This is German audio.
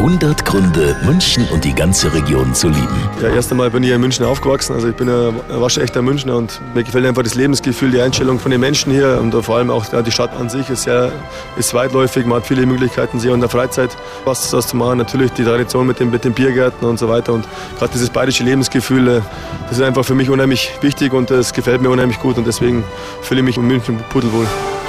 100 Gründe, München und die ganze Region zu lieben. Ja, erst einmal bin ich in München aufgewachsen. Also ich bin ein waschechter Münchner und mir gefällt einfach das Lebensgefühl, die Einstellung von den Menschen hier und vor allem auch die Stadt an sich ist sehr ist weitläufig. Man hat viele Möglichkeiten, sich in der Freizeit was, zu machen. Natürlich die Tradition mit den, mit den Biergärten und so weiter und gerade dieses bayerische Lebensgefühl, äh, das ist einfach für mich unheimlich wichtig und das gefällt mir unheimlich gut und deswegen fühle ich mich in München pudelwohl.